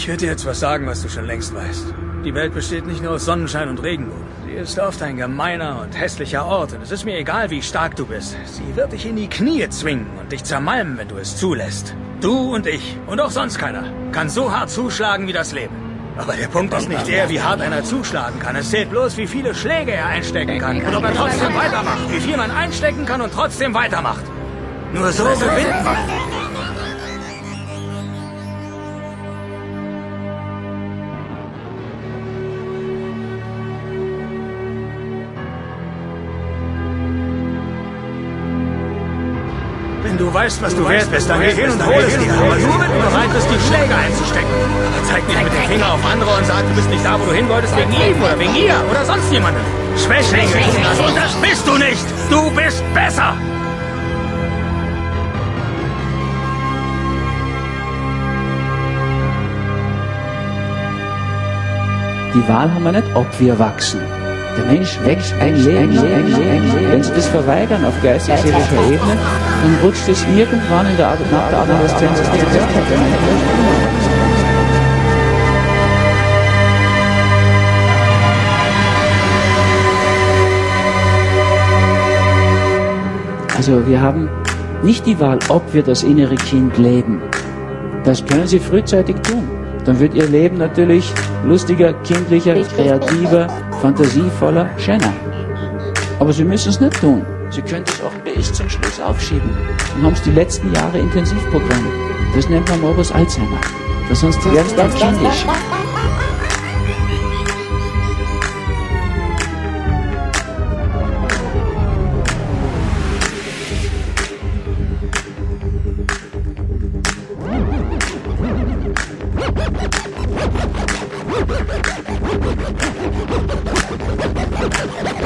Ich werde dir jetzt was sagen, was du schon längst weißt. Die Welt besteht nicht nur aus Sonnenschein und Regenbogen. Sie ist oft ein gemeiner und hässlicher Ort und es ist mir egal, wie stark du bist. Sie wird dich in die Knie zwingen und dich zermalmen, wenn du es zulässt. Du und ich und auch sonst keiner kann so hart zuschlagen wie das Leben. Aber der Punkt ist nicht der, wie hart einer zuschlagen kann. Es zählt bloß, wie viele Schläge er einstecken kann und ob er trotzdem weitermacht. Wie viel man einstecken kann und trotzdem weitermacht. Nur so gewinnt man. Weißt, was du wert bist, dann geh hin und hol es dir. Aber nur, wenn du bereit bist, die Schläge einzustecken. Aber zeig nicht mit dem Finger auf andere und sag, du bist nicht da, wo du hin wolltest, wegen ihm oder wegen ihr oder sonst jemandem. Schwächlinge tun das und das bist du nicht. Du bist besser. Die Wahl haben wir nicht, ob wir wachsen. Der Mensch wächst ein Leben, ein Leben. Wenn Sie das verweigern auf geistig-seelischer Ebene, dann rutscht es irgendwann in der Art, nach der Adoleszenz ins Pubertät. Also wir haben nicht die Wahl, ob wir das innere Kind leben. Das können Sie frühzeitig tun. Dann wird Ihr Leben natürlich lustiger, kindlicher, kreativer, fantasievoller, schöner. Aber Sie müssen es nicht tun. Sie können es auch bis zum Schluss aufschieben. Dann haben Sie die letzten Jahre Intensivprogramm. Das nennt man Morbus Alzheimer. Das sonst werden Sie dann kindisch. Ha ha ha!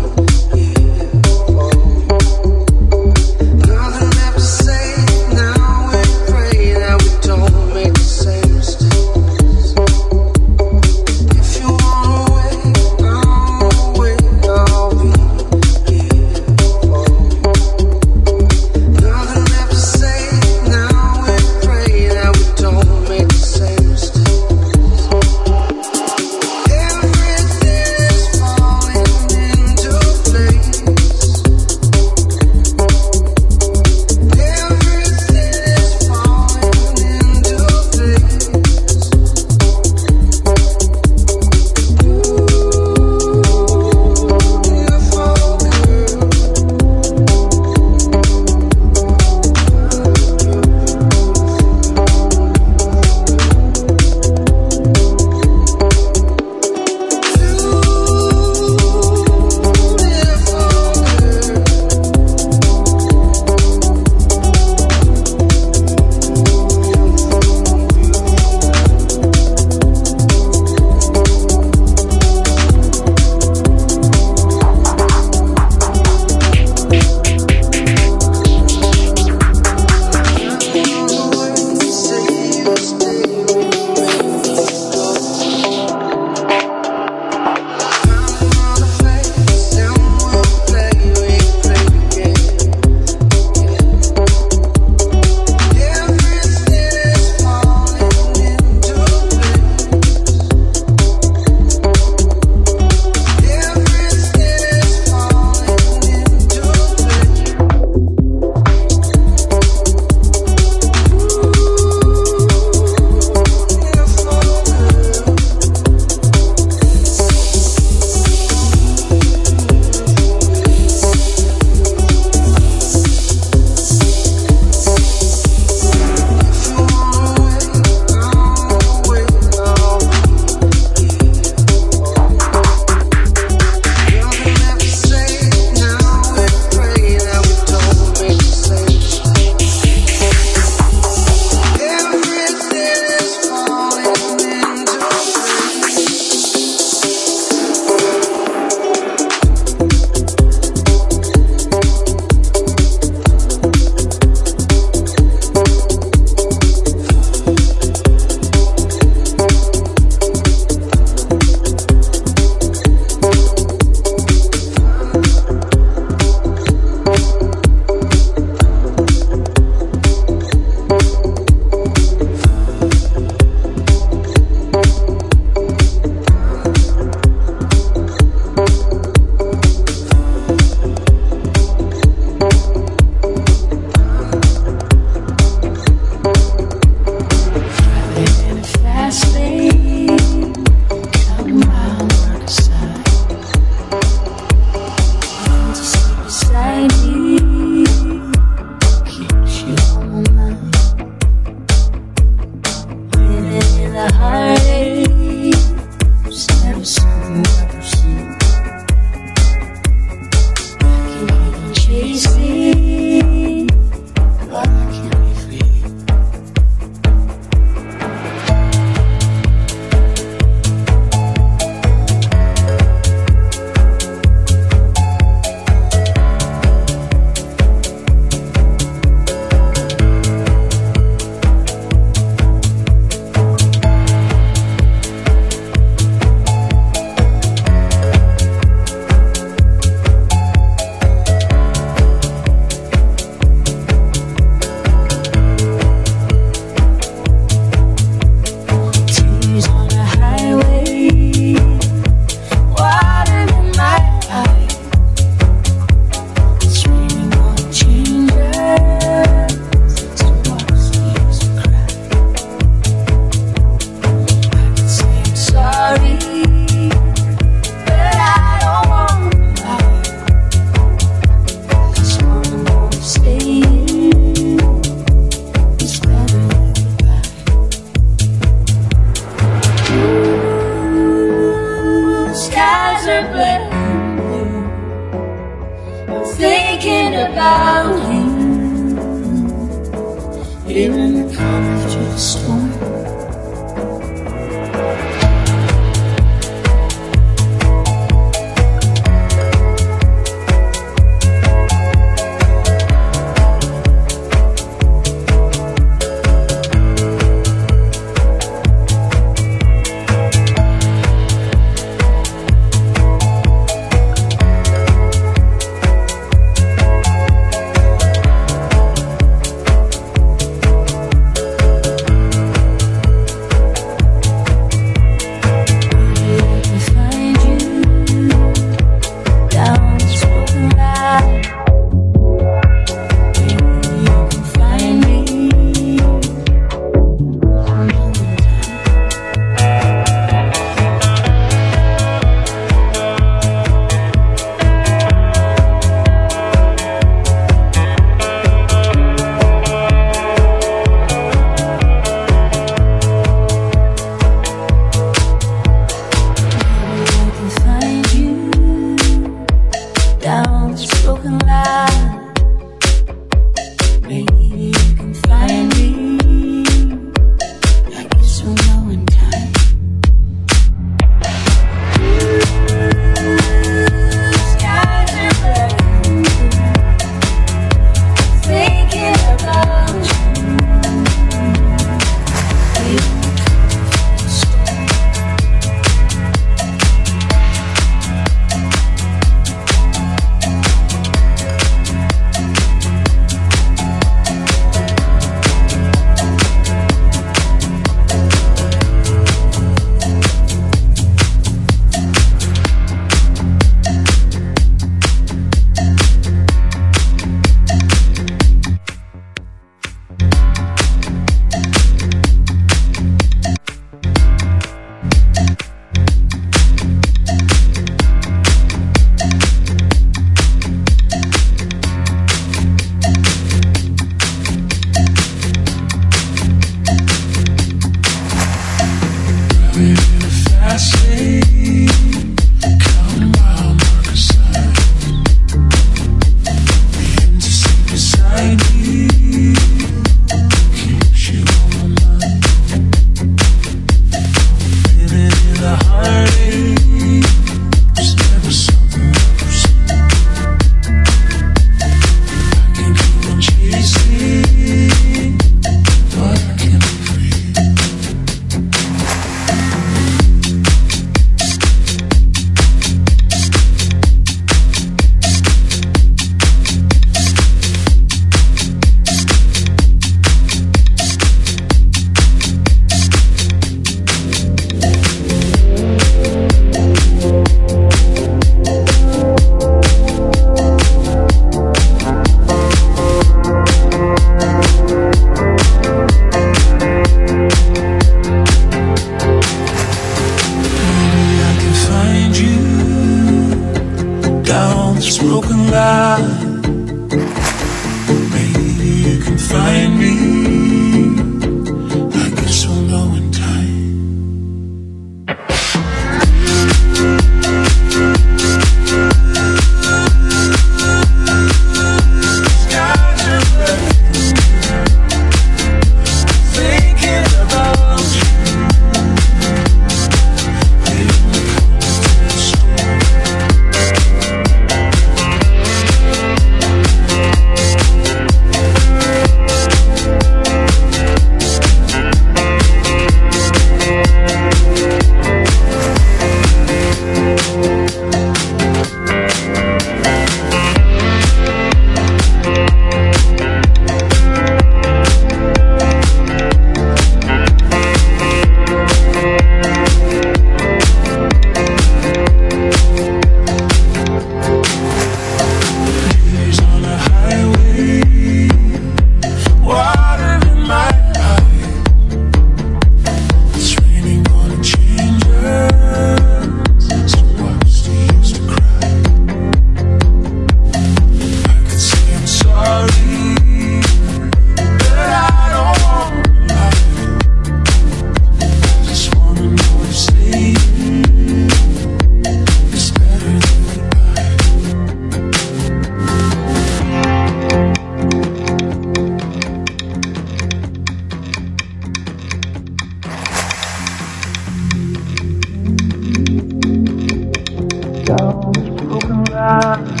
uh...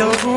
don't.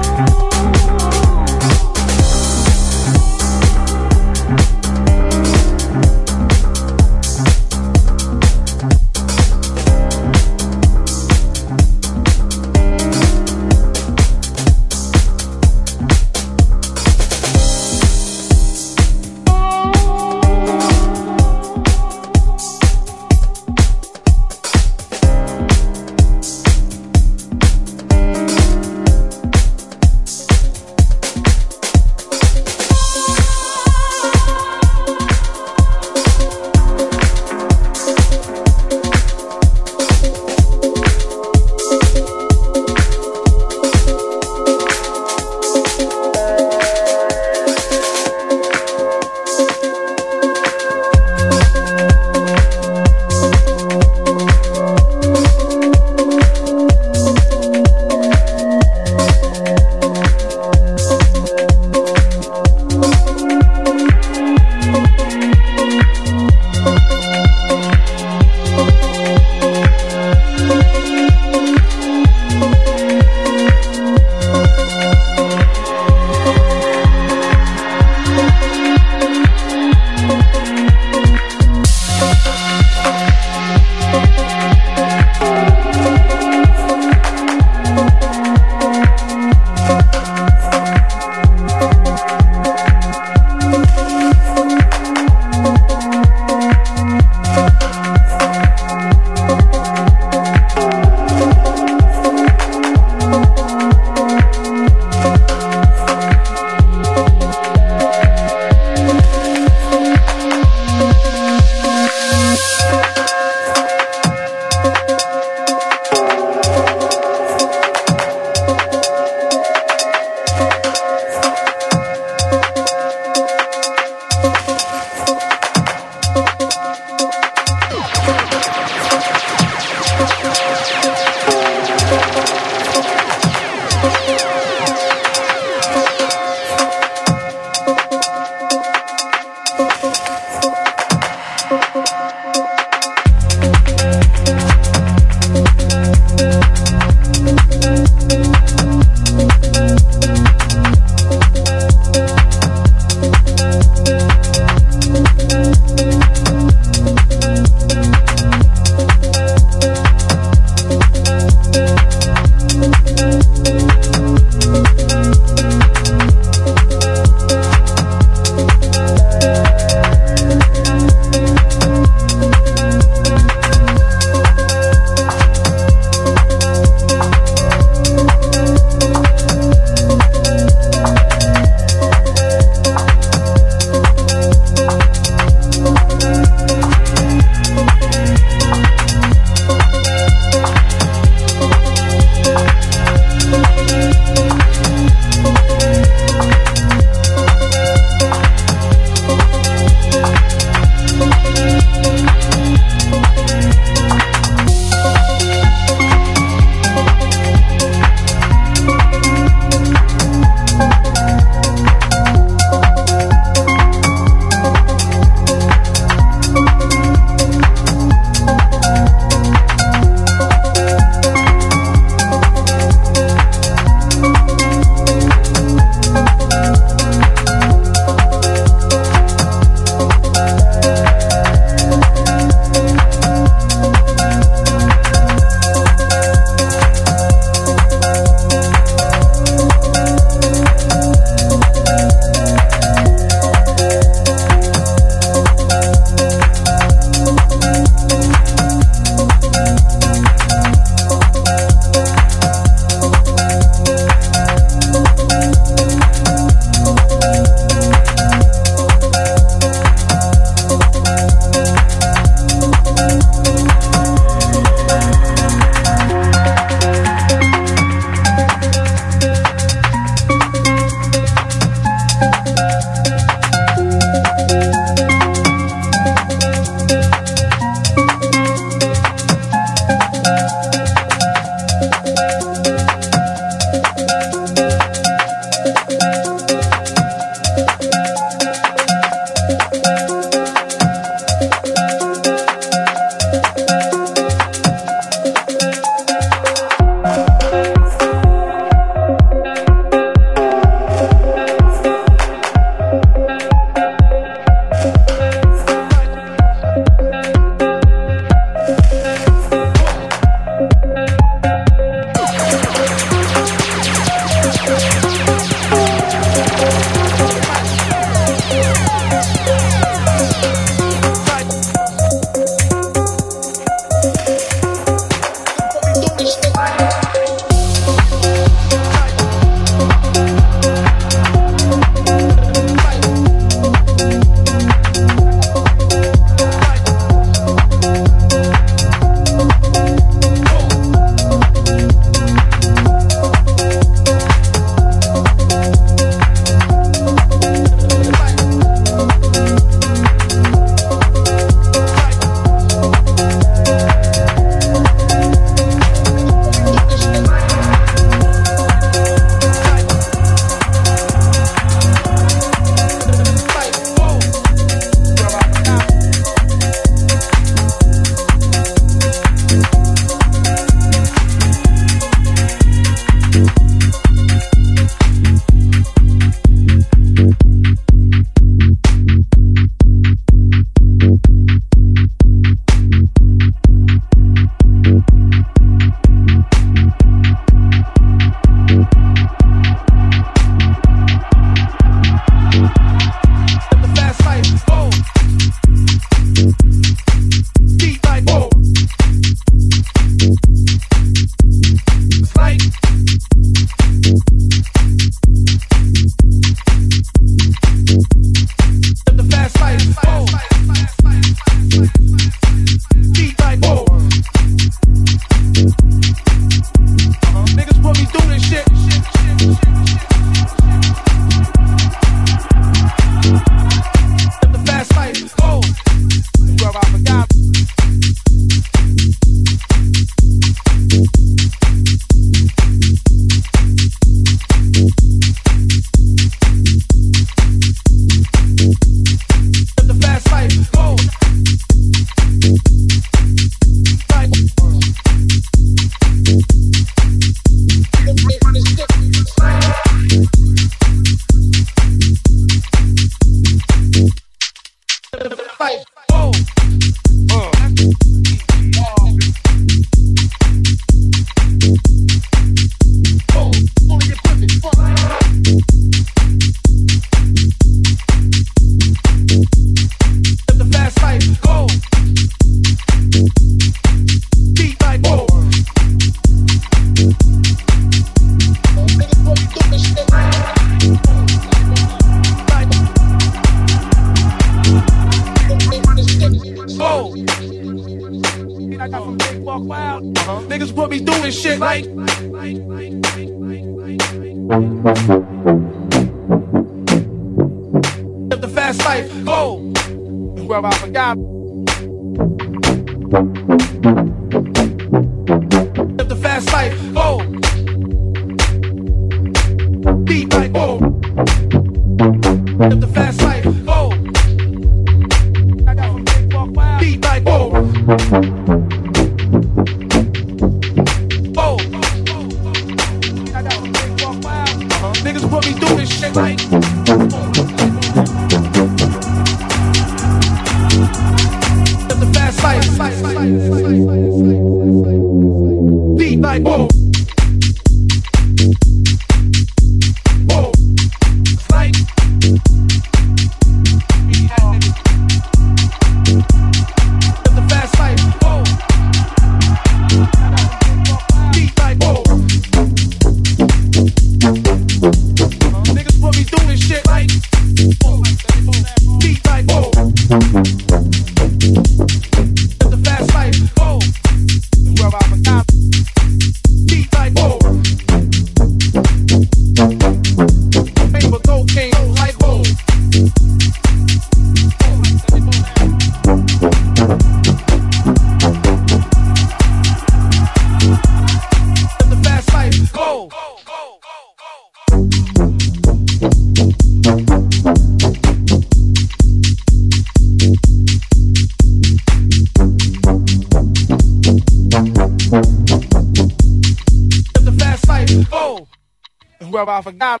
talking about for God.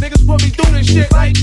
Niggas put me through this shit like.